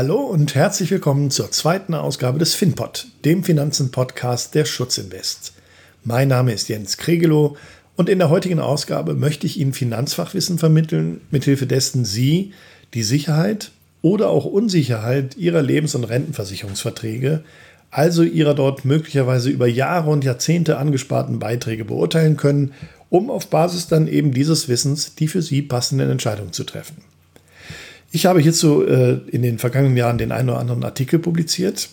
Hallo und herzlich willkommen zur zweiten Ausgabe des FinPod, dem Finanzen-Podcast der Schutzinvest. Mein Name ist Jens Kregelow und in der heutigen Ausgabe möchte ich Ihnen Finanzfachwissen vermitteln, mithilfe dessen Sie die Sicherheit oder auch Unsicherheit Ihrer Lebens- und Rentenversicherungsverträge, also Ihrer dort möglicherweise über Jahre und Jahrzehnte angesparten Beiträge beurteilen können, um auf Basis dann eben dieses Wissens die für Sie passenden Entscheidungen zu treffen. Ich habe hierzu äh, in den vergangenen Jahren den einen oder anderen Artikel publiziert,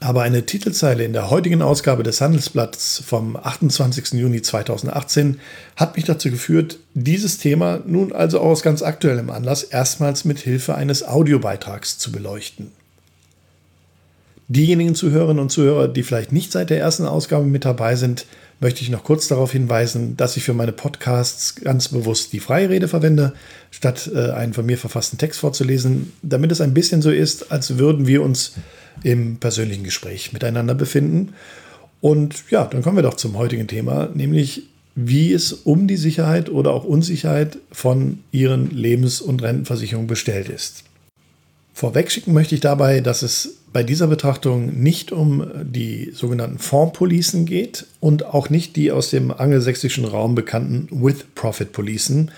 aber eine Titelzeile in der heutigen Ausgabe des Handelsblatts vom 28. Juni 2018 hat mich dazu geführt, dieses Thema nun also aus ganz aktuellem Anlass erstmals mit Hilfe eines Audiobeitrags zu beleuchten. Diejenigen Zuhörerinnen und Zuhörer, die vielleicht nicht seit der ersten Ausgabe mit dabei sind, möchte ich noch kurz darauf hinweisen, dass ich für meine Podcasts ganz bewusst die freie Rede verwende, statt äh, einen von mir verfassten Text vorzulesen, damit es ein bisschen so ist, als würden wir uns im persönlichen Gespräch miteinander befinden. Und ja, dann kommen wir doch zum heutigen Thema, nämlich wie es um die Sicherheit oder auch Unsicherheit von Ihren Lebens- und Rentenversicherungen bestellt ist. Vorwegschicken möchte ich dabei, dass es bei dieser Betrachtung nicht um die sogenannten Fondspolicen geht und auch nicht die aus dem angelsächsischen Raum bekannten With-Profit-Policen,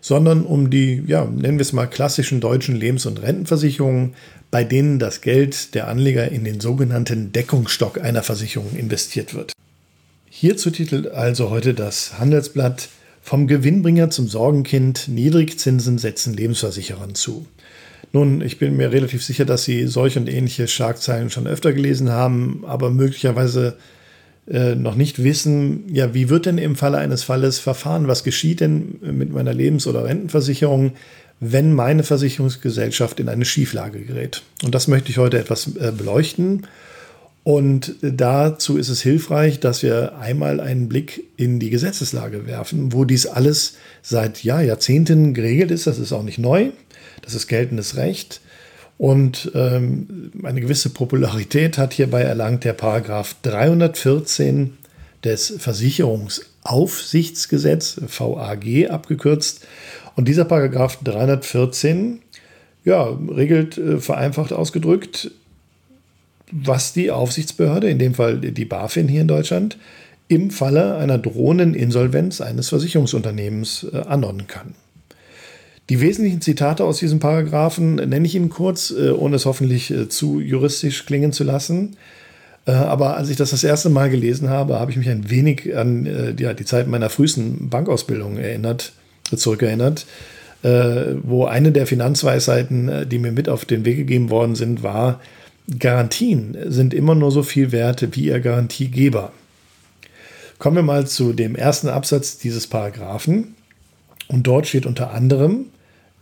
sondern um die, ja, nennen wir es mal klassischen deutschen Lebens- und Rentenversicherungen, bei denen das Geld der Anleger in den sogenannten Deckungsstock einer Versicherung investiert wird. Hierzu titelt also heute das Handelsblatt vom Gewinnbringer zum Sorgenkind Niedrigzinsen setzen Lebensversicherern zu. Nun, ich bin mir relativ sicher, dass Sie solche und ähnliche Schlagzeilen schon öfter gelesen haben, aber möglicherweise äh, noch nicht wissen, ja, wie wird denn im Falle eines Falles verfahren? Was geschieht denn mit meiner Lebens- oder Rentenversicherung, wenn meine Versicherungsgesellschaft in eine Schieflage gerät? Und das möchte ich heute etwas äh, beleuchten. Und dazu ist es hilfreich, dass wir einmal einen Blick in die Gesetzeslage werfen, wo dies alles seit ja, Jahrzehnten geregelt ist. Das ist auch nicht neu. Das ist geltendes Recht. Und ähm, eine gewisse Popularität hat hierbei erlangt der Paragraph 314 des Versicherungsaufsichtsgesetz, VAG abgekürzt. Und dieser Paragraph 314 ja, regelt äh, vereinfacht ausgedrückt, was die Aufsichtsbehörde, in dem Fall die BaFin hier in Deutschland, im Falle einer drohenden Insolvenz eines Versicherungsunternehmens äh, anordnen kann. Die wesentlichen Zitate aus diesem Paragraphen nenne ich Ihnen kurz, äh, ohne es hoffentlich äh, zu juristisch klingen zu lassen. Äh, aber als ich das das erste Mal gelesen habe, habe ich mich ein wenig an ja, die Zeit meiner frühesten Bankausbildung erinnert, zurückerinnert, wo eine der Finanzweisheiten, die mir mit auf den Weg gegeben worden sind, war, Garantien sind immer nur so viel wert wie ihr Garantiegeber. Kommen wir mal zu dem ersten Absatz dieses Paragraphen. Und dort steht unter anderem,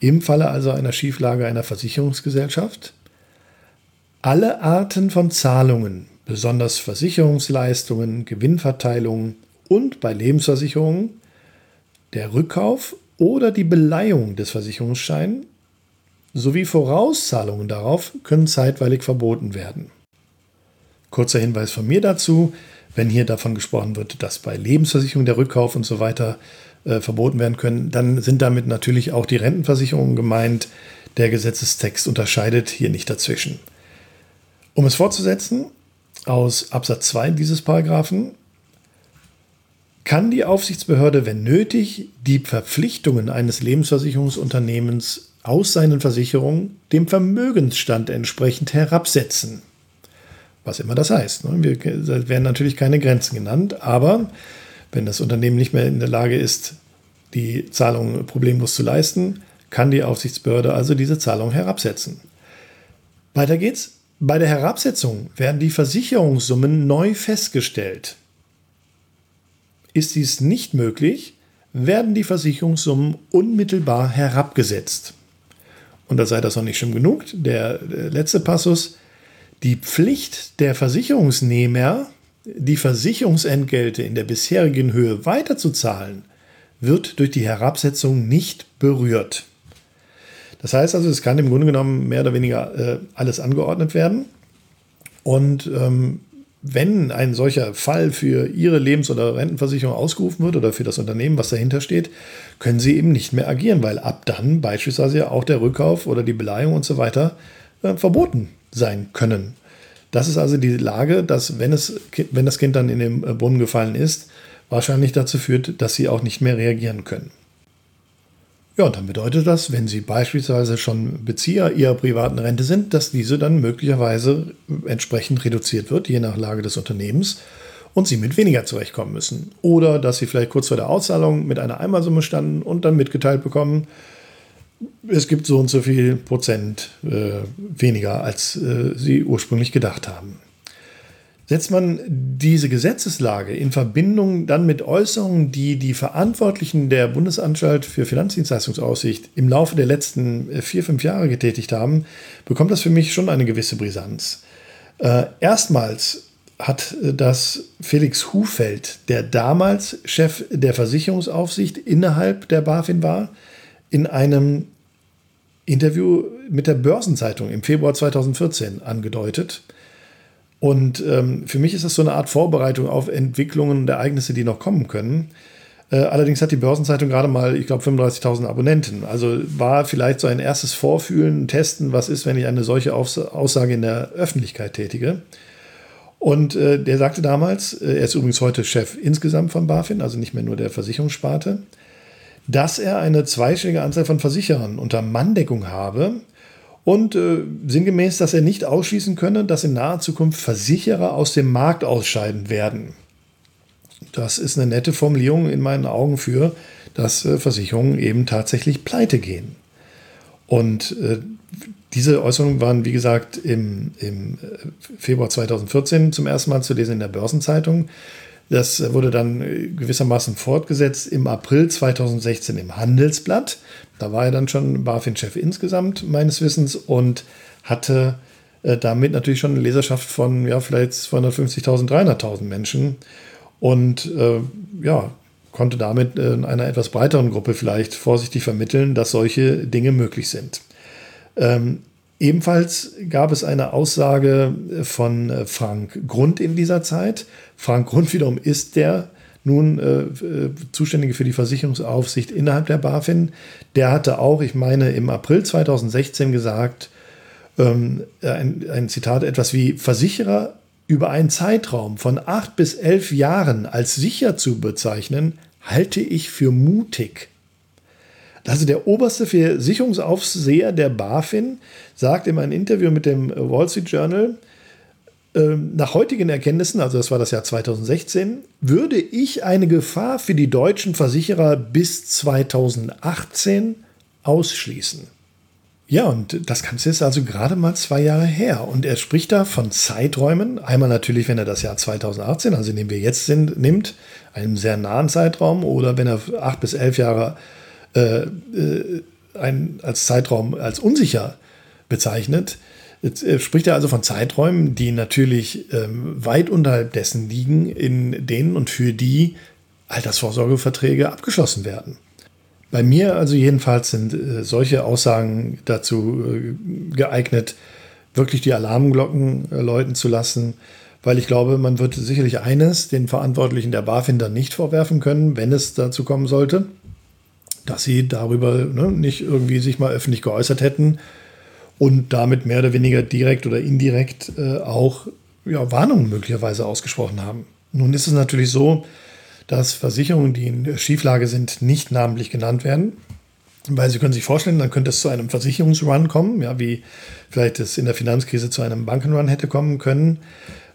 im Falle also einer Schieflage einer Versicherungsgesellschaft, alle Arten von Zahlungen, besonders Versicherungsleistungen, Gewinnverteilungen und bei Lebensversicherungen, der Rückkauf oder die Beleihung des Versicherungsscheins sowie Vorauszahlungen darauf können zeitweilig verboten werden. Kurzer Hinweis von mir dazu, wenn hier davon gesprochen wird, dass bei Lebensversicherung der Rückkauf und so weiter äh, verboten werden können, dann sind damit natürlich auch die Rentenversicherungen gemeint. Der Gesetzestext unterscheidet hier nicht dazwischen. Um es fortzusetzen, aus Absatz 2 dieses Paragraphen kann die Aufsichtsbehörde, wenn nötig, die Verpflichtungen eines Lebensversicherungsunternehmens aus seinen Versicherungen dem Vermögensstand entsprechend herabsetzen. Was immer das heißt. Ne? Wir, da werden natürlich keine Grenzen genannt, aber wenn das Unternehmen nicht mehr in der Lage ist, die Zahlung problemlos zu leisten, kann die Aufsichtsbehörde also diese Zahlung herabsetzen. Weiter geht's. Bei der Herabsetzung werden die Versicherungssummen neu festgestellt. Ist dies nicht möglich, werden die Versicherungssummen unmittelbar herabgesetzt. Und da sei das noch nicht schlimm genug. Der, der letzte Passus. Die Pflicht der Versicherungsnehmer, die Versicherungsentgelte in der bisherigen Höhe weiterzuzahlen, wird durch die Herabsetzung nicht berührt. Das heißt also, es kann im Grunde genommen mehr oder weniger äh, alles angeordnet werden. Und ähm, wenn ein solcher Fall für Ihre Lebens- oder Rentenversicherung ausgerufen wird oder für das Unternehmen, was dahinter steht, können Sie eben nicht mehr agieren, weil ab dann beispielsweise auch der Rückkauf oder die Beleihung und so weiter äh, verboten sein können. Das ist also die Lage, dass wenn, es, wenn das Kind dann in den äh, Brunnen gefallen ist, wahrscheinlich dazu führt, dass sie auch nicht mehr reagieren können. Ja, und dann bedeutet das, wenn Sie beispielsweise schon Bezieher Ihrer privaten Rente sind, dass diese dann möglicherweise entsprechend reduziert wird, je nach Lage des Unternehmens, und Sie mit weniger zurechtkommen müssen. Oder dass Sie vielleicht kurz vor der Auszahlung mit einer Einmalsumme standen und dann mitgeteilt bekommen, es gibt so und so viel Prozent äh, weniger, als äh, Sie ursprünglich gedacht haben. Setzt man diese Gesetzeslage in Verbindung dann mit Äußerungen, die die Verantwortlichen der Bundesanstalt für Finanzdienstleistungsaussicht im Laufe der letzten äh, vier, fünf Jahre getätigt haben, bekommt das für mich schon eine gewisse Brisanz. Äh, erstmals hat äh, das Felix Hufeld, der damals Chef der Versicherungsaufsicht innerhalb der BaFin war, in einem Interview mit der Börsenzeitung im Februar 2014 angedeutet. Und ähm, für mich ist das so eine Art Vorbereitung auf Entwicklungen und Ereignisse, die noch kommen können. Äh, allerdings hat die Börsenzeitung gerade mal, ich glaube, 35.000 Abonnenten. Also war vielleicht so ein erstes Vorfühlen, Testen, was ist, wenn ich eine solche Aussage in der Öffentlichkeit tätige. Und äh, der sagte damals, äh, er ist übrigens heute Chef insgesamt von BaFin, also nicht mehr nur der Versicherungssparte, dass er eine zweistellige Anzahl von Versicherern unter Manndeckung habe, und äh, sinngemäß, dass er nicht ausschließen könne, dass in naher Zukunft Versicherer aus dem Markt ausscheiden werden. Das ist eine nette Formulierung in meinen Augen für, dass äh, Versicherungen eben tatsächlich pleite gehen. Und äh, diese Äußerungen waren, wie gesagt, im, im äh, Februar 2014 zum ersten Mal zu lesen in der Börsenzeitung. Das wurde dann äh, gewissermaßen fortgesetzt im April 2016 im Handelsblatt. Da war er dann schon BaFin-Chef insgesamt, meines Wissens, und hatte äh, damit natürlich schon eine Leserschaft von ja, vielleicht 250.000, 300.000 Menschen. Und äh, ja, konnte damit äh, einer etwas breiteren Gruppe vielleicht vorsichtig vermitteln, dass solche Dinge möglich sind. Ähm, Ebenfalls gab es eine Aussage von äh, Frank Grund in dieser Zeit. Frank Grund wiederum ist der nun äh, äh, Zuständige für die Versicherungsaufsicht innerhalb der BaFin. Der hatte auch, ich meine, im April 2016 gesagt, ähm, ein, ein Zitat, etwas wie Versicherer über einen Zeitraum von acht bis elf Jahren als sicher zu bezeichnen, halte ich für mutig. Also der oberste Versicherungsaufseher der BaFin sagt in einem Interview mit dem Wall Street Journal, ähm, nach heutigen Erkenntnissen, also das war das Jahr 2016, würde ich eine Gefahr für die deutschen Versicherer bis 2018 ausschließen. Ja, und das Ganze ist also gerade mal zwei Jahre her. Und er spricht da von Zeiträumen. Einmal natürlich, wenn er das Jahr 2018, also in dem wir jetzt sind, nimmt, einen sehr nahen Zeitraum, oder wenn er acht bis elf Jahre äh, äh, ein, als Zeitraum als unsicher bezeichnet. Jetzt äh, spricht er also von Zeiträumen, die natürlich ähm, weit unterhalb dessen liegen, in denen und für die Altersvorsorgeverträge abgeschlossen werden. Bei mir also jedenfalls sind äh, solche Aussagen dazu äh, geeignet, wirklich die Alarmglocken äh, läuten zu lassen, weil ich glaube, man wird sicherlich eines den Verantwortlichen der BaFin dann nicht vorwerfen können, wenn es dazu kommen sollte dass sie darüber ne, nicht irgendwie sich mal öffentlich geäußert hätten und damit mehr oder weniger direkt oder indirekt äh, auch ja, Warnungen möglicherweise ausgesprochen haben. Nun ist es natürlich so, dass Versicherungen, die in Schieflage sind, nicht namentlich genannt werden. Weil Sie können sich vorstellen, dann könnte es zu einem Versicherungsrun kommen, ja, wie vielleicht es in der Finanzkrise zu einem Bankenrun hätte kommen können.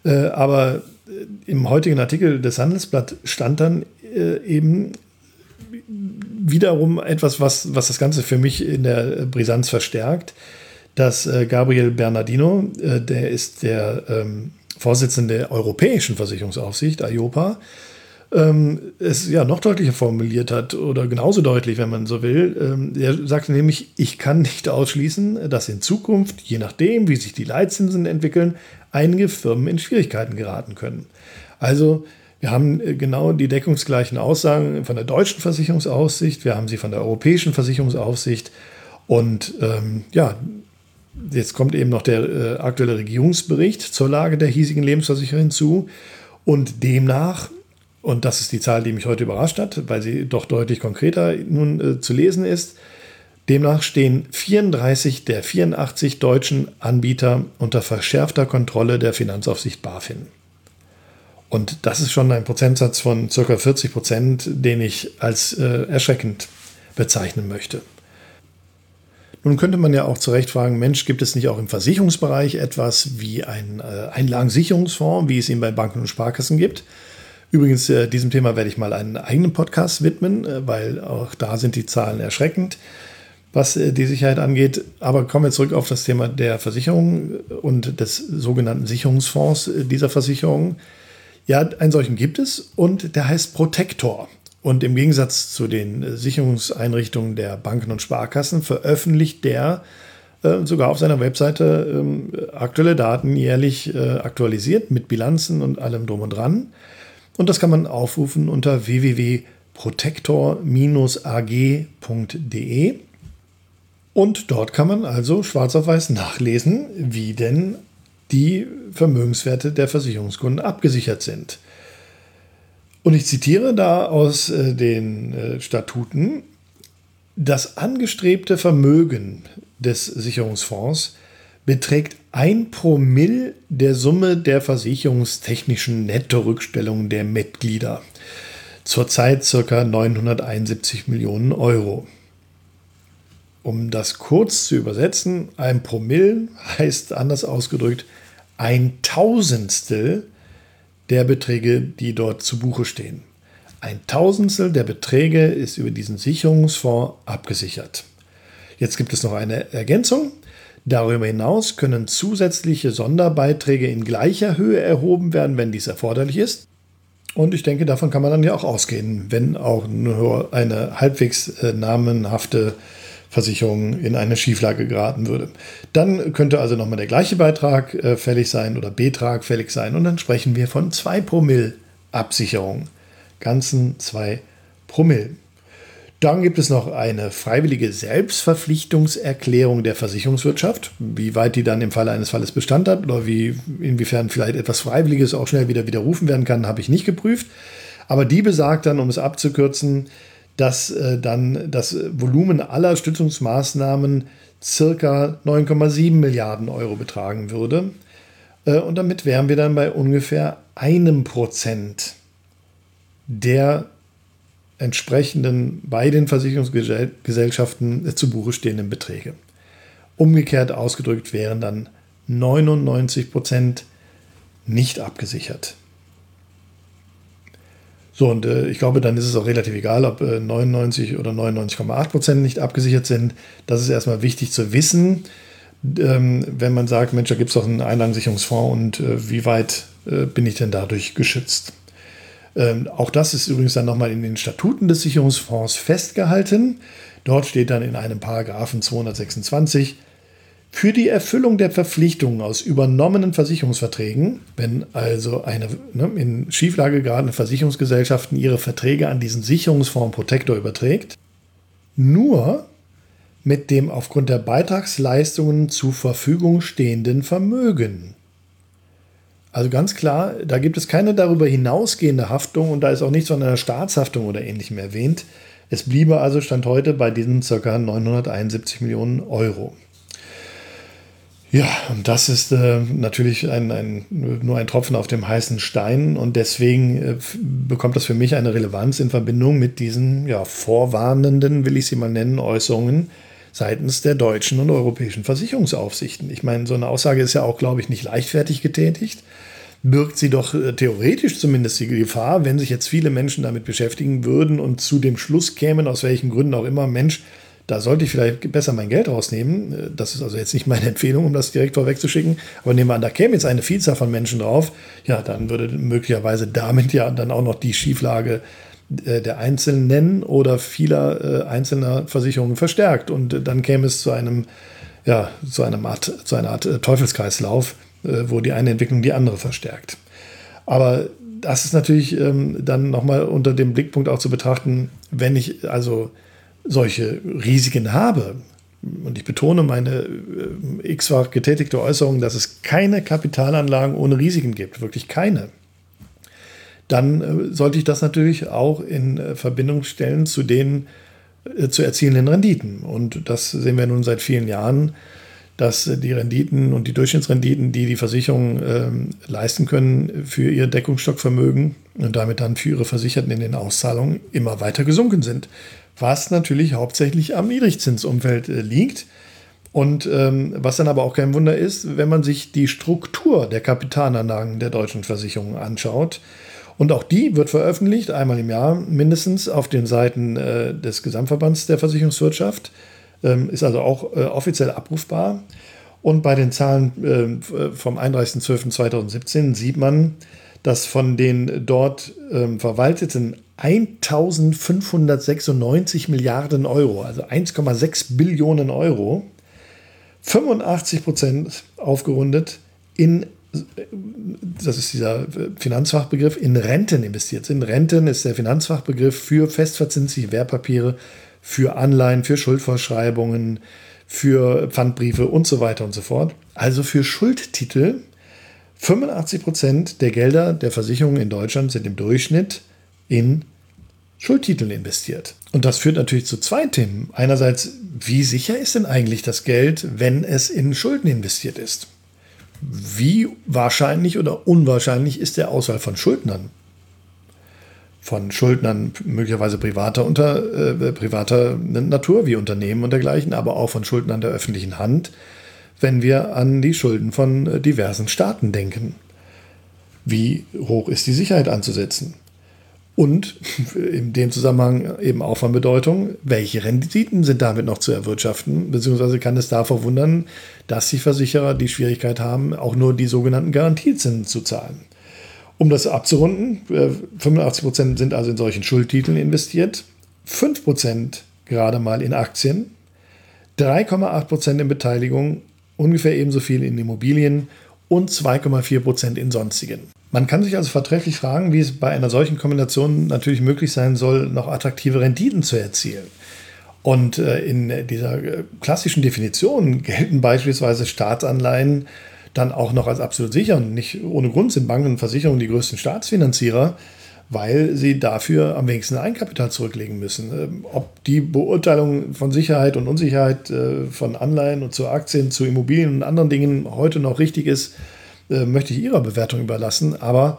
Äh, aber äh, im heutigen Artikel des Handelsblatt stand dann äh, eben, wiederum etwas, was, was das Ganze für mich in der Brisanz verstärkt, dass äh, Gabriel Bernardino, äh, der ist der ähm, Vorsitzende der Europäischen Versicherungsaufsicht, IOPA, ähm, es ja noch deutlicher formuliert hat oder genauso deutlich, wenn man so will. Ähm, er sagte nämlich, ich kann nicht ausschließen, dass in Zukunft, je nachdem, wie sich die Leitzinsen entwickeln, einige Firmen in Schwierigkeiten geraten können. Also wir haben äh, genau die deckungsgleichen Aussagen von der deutschen Versicherungsaussicht, wir haben sie von der europäischen Versicherungsaufsicht und ähm, ja, jetzt kommt eben noch der äh, aktuelle Regierungsbericht zur Lage der hiesigen Lebensversicherer hinzu und demnach, und das ist die Zahl, die mich heute überrascht hat, weil sie doch deutlich konkreter nun äh, zu lesen ist, Demnach stehen 34 der 84 deutschen Anbieter unter verschärfter Kontrolle der Finanzaufsicht BaFin. Und das ist schon ein Prozentsatz von ca. 40 Prozent, den ich als äh, erschreckend bezeichnen möchte. Nun könnte man ja auch zu Recht fragen, Mensch, gibt es nicht auch im Versicherungsbereich etwas wie ein äh, Einlagensicherungsfonds, wie es ihn bei Banken und Sparkassen gibt? Übrigens, äh, diesem Thema werde ich mal einen eigenen Podcast widmen, äh, weil auch da sind die Zahlen erschreckend was äh, die Sicherheit angeht. Aber kommen wir zurück auf das Thema der Versicherung und des sogenannten Sicherungsfonds äh, dieser Versicherung. Ja, einen solchen gibt es und der heißt Protector. Und im Gegensatz zu den äh, Sicherungseinrichtungen der Banken und Sparkassen veröffentlicht der äh, sogar auf seiner Webseite äh, aktuelle Daten jährlich äh, aktualisiert mit Bilanzen und allem drum und dran. Und das kann man aufrufen unter www.protector-ag.de. Und dort kann man also schwarz auf weiß nachlesen, wie denn die Vermögenswerte der Versicherungskunden abgesichert sind. Und ich zitiere da aus äh, den äh, Statuten, das angestrebte Vermögen des Sicherungsfonds beträgt ein Promille der Summe der versicherungstechnischen Nettorückstellungen der Mitglieder. Zurzeit ca. 971 Millionen Euro. Um das kurz zu übersetzen, ein Promille heißt anders ausgedrückt ein Tausendstel der Beträge, die dort zu Buche stehen. Ein Tausendstel der Beträge ist über diesen Sicherungsfonds abgesichert. Jetzt gibt es noch eine Ergänzung. Darüber hinaus können zusätzliche Sonderbeiträge in gleicher Höhe erhoben werden, wenn dies erforderlich ist. Und ich denke, davon kann man dann ja auch ausgehen, wenn auch nur eine halbwegs äh, namenhafte Versicherung in eine Schieflage geraten würde. Dann könnte also nochmal der gleiche Beitrag äh, fällig sein oder Betrag fällig sein und dann sprechen wir von 2 Promille Absicherung. Ganzen 2 Promille. Dann gibt es noch eine freiwillige Selbstverpflichtungserklärung der Versicherungswirtschaft. Wie weit die dann im Falle eines Falles Bestand hat oder wie, inwiefern vielleicht etwas Freiwilliges auch schnell wieder widerrufen werden kann, habe ich nicht geprüft. Aber die besagt dann, um es abzukürzen, dass äh, dann das Volumen aller Stützungsmaßnahmen circa 9,7 Milliarden Euro betragen würde. Äh, und damit wären wir dann bei ungefähr einem Prozent der entsprechenden bei den Versicherungsgesellschaften zu Buche stehenden Beträge. Umgekehrt ausgedrückt wären dann 99 Prozent nicht abgesichert. So, und äh, ich glaube, dann ist es auch relativ egal, ob äh, 99 oder 99,8 Prozent nicht abgesichert sind. Das ist erstmal wichtig zu wissen, ähm, wenn man sagt, Mensch, da gibt es doch einen Einlagensicherungsfonds und äh, wie weit äh, bin ich denn dadurch geschützt? Ähm, auch das ist übrigens dann nochmal in den Statuten des Sicherungsfonds festgehalten. Dort steht dann in einem Paragraphen 226, für die Erfüllung der Verpflichtungen aus übernommenen Versicherungsverträgen, wenn also eine ne, in Schieflage geratene Versicherungsgesellschaften ihre Verträge an diesen Sicherungsfonds Protector überträgt, nur mit dem aufgrund der Beitragsleistungen zur Verfügung stehenden Vermögen. Also ganz klar, da gibt es keine darüber hinausgehende Haftung und da ist auch nichts von einer Staatshaftung oder ähnlichem erwähnt. Es bliebe also Stand heute bei diesen ca. 971 Millionen Euro. Ja, und das ist äh, natürlich ein, ein, nur ein Tropfen auf dem heißen Stein und deswegen äh, bekommt das für mich eine Relevanz in Verbindung mit diesen ja, vorwarnenden, will ich sie mal nennen, Äußerungen seitens der deutschen und europäischen Versicherungsaufsichten. Ich meine, so eine Aussage ist ja auch, glaube ich, nicht leichtfertig getätigt. Birgt sie doch äh, theoretisch zumindest die Gefahr, wenn sich jetzt viele Menschen damit beschäftigen würden und zu dem Schluss kämen, aus welchen Gründen auch immer, Mensch, da sollte ich vielleicht besser mein Geld rausnehmen. Das ist also jetzt nicht meine Empfehlung, um das direkt vorwegzuschicken. Aber nehmen wir an, da käme jetzt eine Vielzahl von Menschen drauf. Ja, dann würde möglicherweise damit ja dann auch noch die Schieflage äh, der Einzelnen oder vieler äh, einzelner Versicherungen verstärkt. Und dann käme es zu einem, ja, zu einem Art, zu einer Art äh, Teufelskreislauf, wo die eine Entwicklung die andere verstärkt. Aber das ist natürlich ähm, dann nochmal unter dem Blickpunkt auch zu betrachten, wenn ich also solche Risiken habe, und ich betone meine äh, x-fach getätigte Äußerung, dass es keine Kapitalanlagen ohne Risiken gibt, wirklich keine, dann äh, sollte ich das natürlich auch in äh, Verbindung stellen zu den äh, zu erzielenden Renditen. Und das sehen wir nun seit vielen Jahren, dass die Renditen und die Durchschnittsrenditen, die die Versicherungen äh, leisten können für ihr Deckungsstockvermögen und damit dann für ihre Versicherten in den Auszahlungen immer weiter gesunken sind. Was natürlich hauptsächlich am Niedrigzinsumfeld äh, liegt. Und ähm, was dann aber auch kein Wunder ist, wenn man sich die Struktur der Kapitalanlagen der deutschen Versicherungen anschaut. Und auch die wird veröffentlicht, einmal im Jahr mindestens, auf den Seiten äh, des Gesamtverbands der Versicherungswirtschaft. Ähm, ist also auch äh, offiziell abrufbar. Und bei den Zahlen äh, vom 31.12.2017 sieht man, dass von den dort ähm, verwalteten 1596 Milliarden Euro, also 1,6 Billionen Euro, 85 Prozent aufgerundet in, das ist dieser Finanzfachbegriff, in Renten investiert sind. Renten ist der Finanzfachbegriff für festverzinsliche Wertpapiere, für Anleihen, für Schuldverschreibungen, für Pfandbriefe und so weiter und so fort. Also für Schuldtitel. 85 Prozent der Gelder der Versicherungen in Deutschland sind im Durchschnitt in Schuldtiteln investiert. Und das führt natürlich zu zwei Themen. Einerseits, wie sicher ist denn eigentlich das Geld, wenn es in Schulden investiert ist? Wie wahrscheinlich oder unwahrscheinlich ist der Auswahl von Schuldnern? Von Schuldnern möglicherweise privater, unter, äh, privater Natur wie Unternehmen und dergleichen, aber auch von Schuldnern der öffentlichen Hand, wenn wir an die Schulden von äh, diversen Staaten denken. Wie hoch ist die Sicherheit anzusetzen? Und in dem Zusammenhang eben auch von Bedeutung, welche Renditen sind damit noch zu erwirtschaften? Beziehungsweise kann es da verwundern, dass die Versicherer die Schwierigkeit haben, auch nur die sogenannten Garantiezinsen zu zahlen. Um das abzurunden, 85 äh, Prozent sind also in solchen Schuldtiteln investiert, 5 Prozent gerade mal in Aktien, 3,8 Prozent in Beteiligung, ungefähr ebenso viel in Immobilien und 2,4 Prozent in sonstigen. Man kann sich also vertrefflich fragen, wie es bei einer solchen Kombination natürlich möglich sein soll, noch attraktive Renditen zu erzielen. Und äh, in dieser äh, klassischen Definition gelten beispielsweise Staatsanleihen dann auch noch als absolut sicher. Und nicht ohne Grund sind Banken und Versicherungen die größten Staatsfinanzierer, weil sie dafür am wenigsten Eigenkapital zurücklegen müssen. Ähm, ob die Beurteilung von Sicherheit und Unsicherheit äh, von Anleihen und zu Aktien, zu Immobilien und anderen Dingen heute noch richtig ist, äh, möchte ich Ihrer Bewertung überlassen. Aber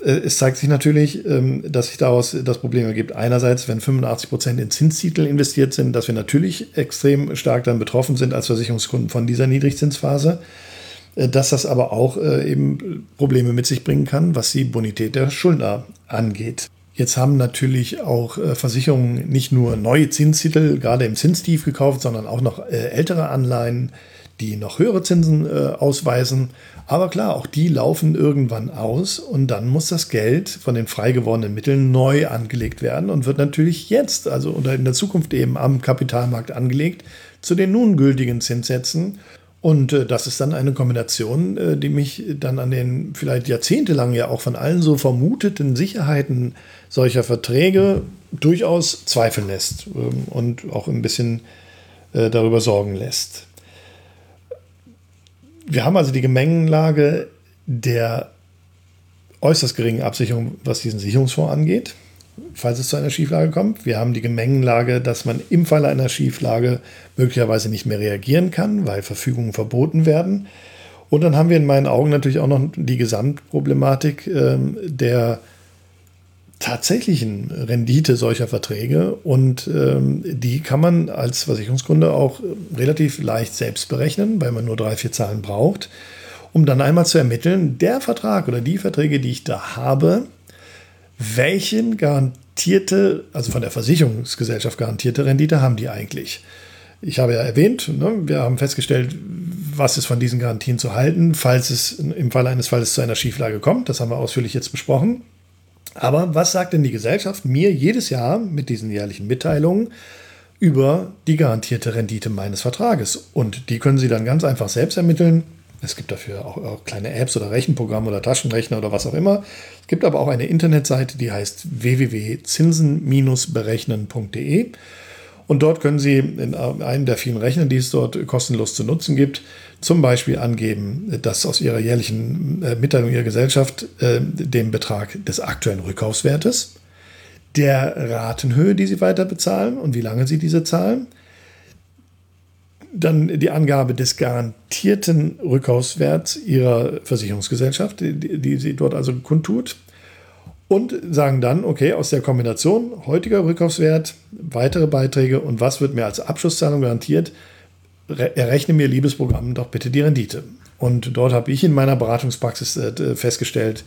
äh, es zeigt sich natürlich, ähm, dass sich daraus das Problem ergibt. Einerseits, wenn 85 Prozent in Zinstitel investiert sind, dass wir natürlich extrem stark dann betroffen sind als Versicherungskunden von dieser Niedrigzinsphase. Äh, dass das aber auch eben Probleme mit sich bringen kann, was die Bonität der Schuldner angeht. Jetzt haben natürlich auch Versicherungen nicht nur neue Zinstitel, gerade im Zinstief gekauft, sondern auch noch ältere Anleihen, die noch höhere Zinsen ausweisen aber klar, auch die laufen irgendwann aus und dann muss das Geld von den frei gewordenen Mitteln neu angelegt werden und wird natürlich jetzt, also oder in der Zukunft eben am Kapitalmarkt angelegt, zu den nun gültigen Zinssätzen. Und äh, das ist dann eine Kombination, äh, die mich dann an den vielleicht jahrzehntelang ja auch von allen so vermuteten Sicherheiten solcher Verträge durchaus zweifeln lässt ähm, und auch ein bisschen äh, darüber sorgen lässt. Wir haben also die Gemengenlage der äußerst geringen Absicherung, was diesen Sicherungsfonds angeht, falls es zu einer Schieflage kommt. Wir haben die Gemengenlage, dass man im Falle einer Schieflage möglicherweise nicht mehr reagieren kann, weil Verfügungen verboten werden. Und dann haben wir in meinen Augen natürlich auch noch die Gesamtproblematik äh, der tatsächlichen Rendite solcher Verträge und ähm, die kann man als Versicherungskunde auch relativ leicht selbst berechnen, weil man nur drei, vier Zahlen braucht, um dann einmal zu ermitteln, der Vertrag oder die Verträge, die ich da habe, welchen garantierte, also von der Versicherungsgesellschaft garantierte Rendite haben die eigentlich? Ich habe ja erwähnt, ne, wir haben festgestellt, was ist von diesen Garantien zu halten, falls es im Falle eines Falles zu einer Schieflage kommt. Das haben wir ausführlich jetzt besprochen. Aber was sagt denn die Gesellschaft mir jedes Jahr mit diesen jährlichen Mitteilungen über die garantierte Rendite meines Vertrages? Und die können Sie dann ganz einfach selbst ermitteln. Es gibt dafür auch, auch kleine Apps oder Rechenprogramme oder Taschenrechner oder was auch immer. Es gibt aber auch eine Internetseite, die heißt www.zinsen-berechnen.de. Und dort können Sie in einem der vielen Rechner, die es dort kostenlos zu nutzen gibt, zum Beispiel angeben, dass aus Ihrer jährlichen äh, Mitteilung Ihrer Gesellschaft äh, den Betrag des aktuellen Rückkaufswertes, der Ratenhöhe, die sie weiter bezahlen und wie lange sie diese zahlen. Dann die Angabe des garantierten Rückkaufswerts ihrer Versicherungsgesellschaft, die, die sie dort also kundtut. Und sagen dann, okay, aus der Kombination heutiger Rückkaufswert, weitere Beiträge und was wird mir als Abschlusszahlung garantiert, errechne mir, liebes Programm, doch bitte die Rendite. Und dort habe ich in meiner Beratungspraxis äh, festgestellt,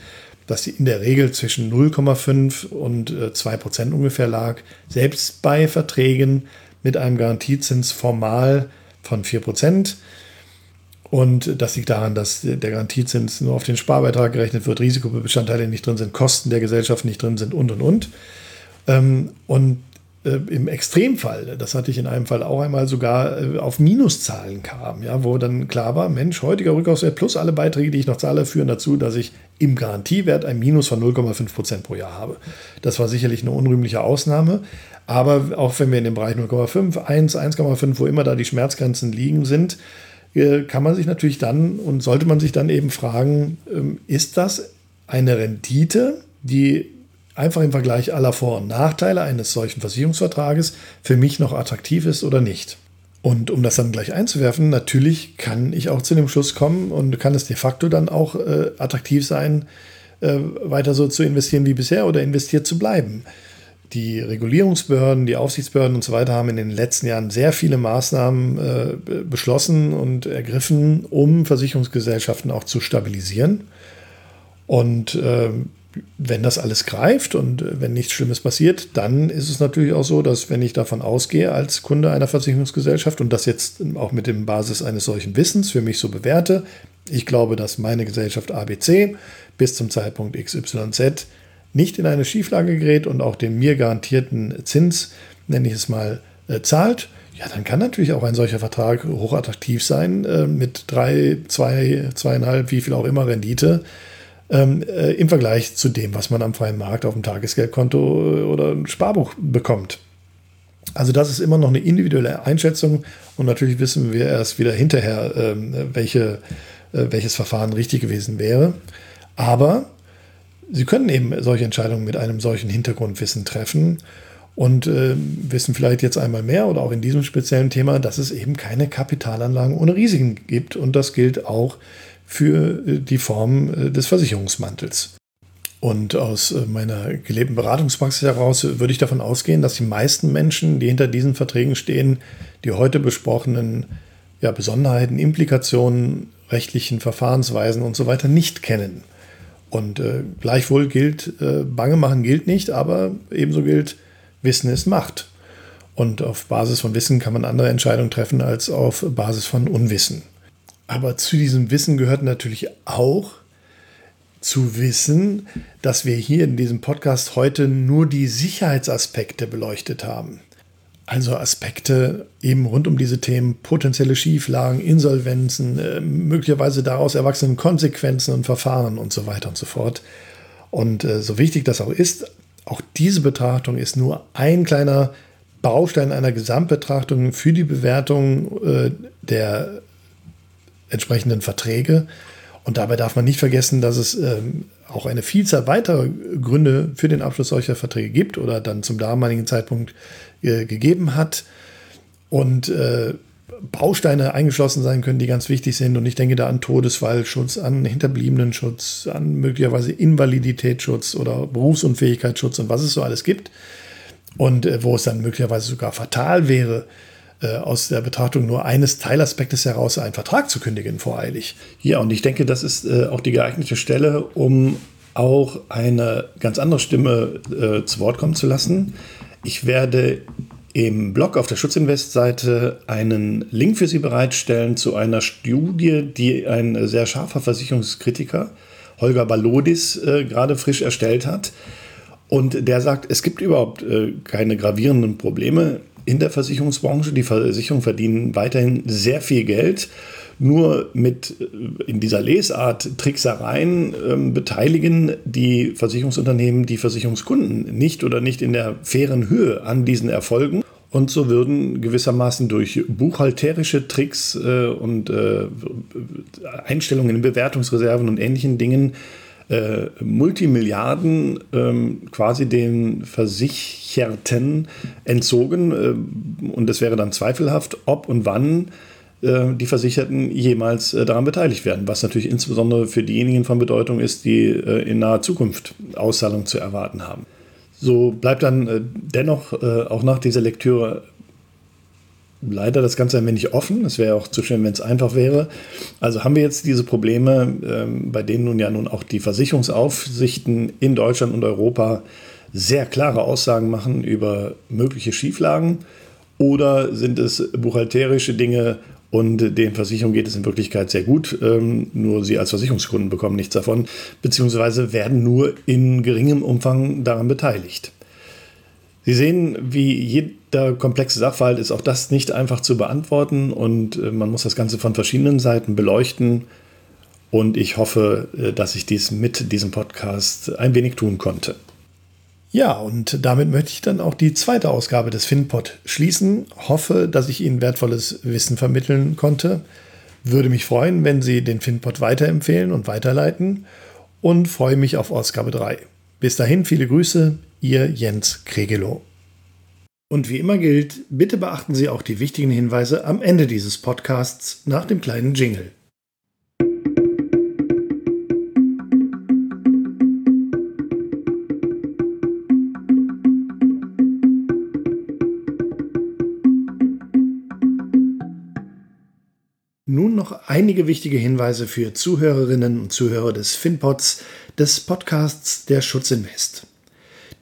dass sie in der Regel zwischen 0,5 und 2 äh, Prozent ungefähr lag, selbst bei Verträgen mit einem Garantiezins formal von 4 Prozent. Und das liegt daran, dass der Garantiezins nur auf den Sparbeitrag gerechnet wird, Risikobestandteile nicht drin sind, Kosten der Gesellschaft nicht drin sind und und und. Ähm, und äh, im Extremfall, das hatte ich in einem Fall auch einmal sogar äh, auf Minuszahlen kam, ja, wo dann klar war, Mensch, heutiger Rückkaufswert plus alle Beiträge, die ich noch zahle, führen dazu, dass ich im Garantiewert ein Minus von 0,5 Prozent pro Jahr habe. Das war sicherlich eine unrühmliche Ausnahme, aber auch wenn wir in dem Bereich 0,5, 1, 1,5, wo immer da die Schmerzgrenzen liegen sind, kann man sich natürlich dann und sollte man sich dann eben fragen, ähm, ist das eine Rendite, die einfach im Vergleich aller Vor- und Nachteile eines solchen Versicherungsvertrages für mich noch attraktiv ist oder nicht. Und um das dann gleich einzuwerfen, natürlich kann ich auch zu dem Schluss kommen und kann es de facto dann auch äh, attraktiv sein, äh, weiter so zu investieren wie bisher oder investiert zu bleiben. Die Regulierungsbehörden, die Aufsichtsbehörden und so weiter haben in den letzten Jahren sehr viele Maßnahmen äh, beschlossen und ergriffen, um Versicherungsgesellschaften auch zu stabilisieren. Und ähm, wenn das alles greift und äh, wenn nichts Schlimmes passiert, dann ist es natürlich auch so, dass wenn ich davon ausgehe als Kunde einer Versicherungsgesellschaft und das jetzt auch mit dem Basis eines solchen Wissens für mich so bewerte, ich glaube, dass meine Gesellschaft ABC bis zum Zeitpunkt XYZ nicht in eine Schieflage gerät und auch den mir garantierten Zins, nenne ich es mal, äh, zahlt, ja, dann kann natürlich auch ein solcher Vertrag hochattraktiv sein äh, mit drei, zwei, zweieinhalb, wie viel auch immer Rendite ähm, äh, im Vergleich zu dem, was man am freien Markt auf dem Tagesgeldkonto oder ein Sparbuch bekommt. Also das ist immer noch eine individuelle Einschätzung und natürlich wissen wir erst wieder hinterher, ähm, welche, äh, welches Verfahren richtig gewesen wäre. Aber Sie können eben solche Entscheidungen mit einem solchen Hintergrundwissen treffen und äh, wissen vielleicht jetzt einmal mehr oder auch in diesem speziellen Thema, dass es eben keine Kapitalanlagen ohne Risiken gibt und das gilt auch für äh, die Form äh, des Versicherungsmantels. Und aus äh, meiner gelebten Beratungspraxis heraus würde ich davon ausgehen, dass die meisten Menschen, die hinter diesen Verträgen stehen, die heute besprochenen ja, Besonderheiten, Implikationen, rechtlichen Verfahrensweisen und so weiter nicht kennen. Und äh, gleichwohl gilt, äh, Bange machen gilt nicht, aber ebenso gilt, Wissen ist Macht. Und auf Basis von Wissen kann man andere Entscheidungen treffen als auf Basis von Unwissen. Aber zu diesem Wissen gehört natürlich auch zu wissen, dass wir hier in diesem Podcast heute nur die Sicherheitsaspekte beleuchtet haben. Also Aspekte eben rund um diese Themen, potenzielle Schieflagen, Insolvenzen, äh, möglicherweise daraus erwachsenen Konsequenzen und Verfahren und so weiter und so fort. Und äh, so wichtig das auch ist, auch diese Betrachtung ist nur ein kleiner Baustein einer Gesamtbetrachtung für die Bewertung äh, der entsprechenden Verträge. Und dabei darf man nicht vergessen, dass es ähm, auch eine Vielzahl weiterer Gründe für den Abschluss solcher Verträge gibt oder dann zum damaligen Zeitpunkt äh, gegeben hat. Und äh, Bausteine eingeschlossen sein können, die ganz wichtig sind. Und ich denke da an Todesfallschutz, an Hinterbliebenenschutz, an möglicherweise Invaliditätsschutz oder Berufsunfähigkeitsschutz und was es so alles gibt. Und äh, wo es dann möglicherweise sogar fatal wäre, äh, aus der Betrachtung nur eines Teilaspektes heraus einen Vertrag zu kündigen, voreilig. Ja, und ich denke, das ist äh, auch die geeignete Stelle, um auch eine ganz andere Stimme äh, zu Wort kommen zu lassen. Ich werde im Blog auf der Schutzinvest-Seite einen Link für Sie bereitstellen zu einer Studie, die ein sehr scharfer Versicherungskritiker, Holger Balodis, äh, gerade frisch erstellt hat. Und der sagt, es gibt überhaupt äh, keine gravierenden Probleme in der Versicherungsbranche. Die Versicherungen verdienen weiterhin sehr viel Geld. Nur mit äh, in dieser Lesart Tricksereien ähm, beteiligen die Versicherungsunternehmen die Versicherungskunden nicht oder nicht in der fairen Höhe an diesen Erfolgen. Und so würden gewissermaßen durch buchhalterische Tricks äh, und äh, Einstellungen in Bewertungsreserven und ähnlichen Dingen äh, Multimilliarden ähm, quasi den Versicherten entzogen. Äh, und es wäre dann zweifelhaft, ob und wann die Versicherten jemals äh, daran beteiligt werden, was natürlich insbesondere für diejenigen von Bedeutung ist, die äh, in naher Zukunft Auszahlungen zu erwarten haben. So bleibt dann dennoch auch nach dieser Lektüre leider das Ganze ein wenig offen. Es wäre auch zu schön, wenn es einfach wäre. Also haben wir jetzt diese Probleme, ähm, bei denen nun ja nun auch die Versicherungsaufsichten in Deutschland und Europa sehr klare Aussagen machen über mögliche Schieflagen. Oder sind es buchhalterische Dinge und den Versicherungen geht es in Wirklichkeit sehr gut, ähm, nur sie als Versicherungskunden bekommen nichts davon, beziehungsweise werden nur in geringem Umfang daran beteiligt. Sie sehen, wie jeder komplexe Sachverhalt ist auch das nicht einfach zu beantworten und äh, man muss das Ganze von verschiedenen Seiten beleuchten. Und ich hoffe, äh, dass ich dies mit diesem Podcast ein wenig tun konnte. Ja, und damit möchte ich dann auch die zweite Ausgabe des FinPod schließen. Hoffe, dass ich Ihnen wertvolles Wissen vermitteln konnte. Würde mich freuen, wenn Sie den FinPod weiterempfehlen und weiterleiten und freue mich auf Ausgabe 3. Bis dahin viele Grüße, Ihr Jens Kregelow. Und wie immer gilt, bitte beachten Sie auch die wichtigen Hinweise am Ende dieses Podcasts nach dem kleinen Jingle. Nun noch einige wichtige Hinweise für Zuhörerinnen und Zuhörer des FinPods, des Podcasts der Schutzinvest.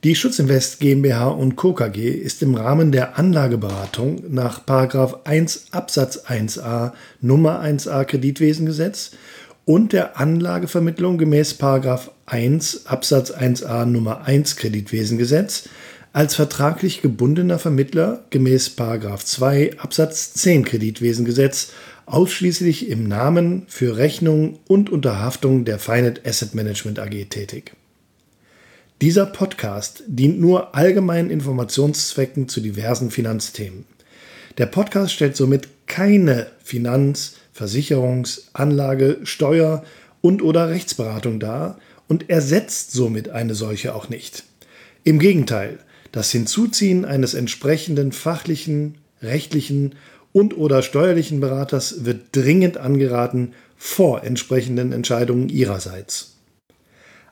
Die Schutzinvest GmbH und Co. KG ist im Rahmen der Anlageberatung nach 1 Absatz 1a Nummer 1a Kreditwesengesetz und der Anlagevermittlung gemäß 1 Absatz 1a Nummer 1 Kreditwesengesetz als vertraglich gebundener Vermittler gemäß 2 Absatz 10 Kreditwesengesetz ausschließlich im Namen für Rechnung und Unterhaftung der Finet Asset Management AG tätig. Dieser Podcast dient nur allgemeinen Informationszwecken zu diversen Finanzthemen. Der Podcast stellt somit keine Finanz-, Versicherungs-, Anlage-, Steuer- und/oder Rechtsberatung dar und ersetzt somit eine solche auch nicht. Im Gegenteil, das Hinzuziehen eines entsprechenden fachlichen, rechtlichen und/oder steuerlichen Beraters wird dringend angeraten vor entsprechenden Entscheidungen Ihrerseits.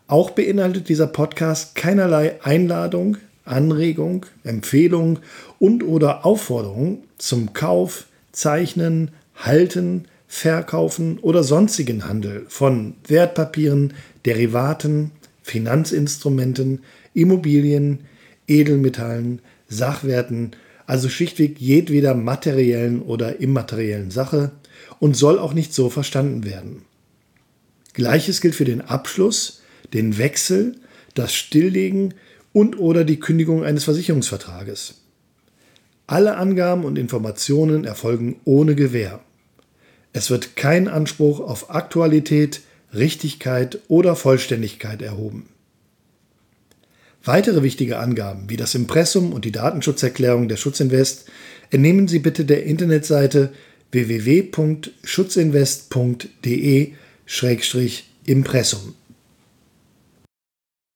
Auch beinhaltet dieser Podcast keinerlei Einladung, Anregung, Empfehlung und/oder Aufforderung zum Kauf, Zeichnen, Halten, Verkaufen oder sonstigen Handel von Wertpapieren, Derivaten, Finanzinstrumenten, Immobilien, Edelmetallen, Sachwerten, also schlichtweg jedweder materiellen oder immateriellen Sache und soll auch nicht so verstanden werden. Gleiches gilt für den Abschluss, den Wechsel, das Stilllegen und oder die Kündigung eines Versicherungsvertrages. Alle Angaben und Informationen erfolgen ohne Gewähr. Es wird kein Anspruch auf Aktualität, Richtigkeit oder Vollständigkeit erhoben. Weitere wichtige Angaben wie das Impressum und die Datenschutzerklärung der Schutzinvest entnehmen Sie bitte der Internetseite www.schutzinvest.de-impressum.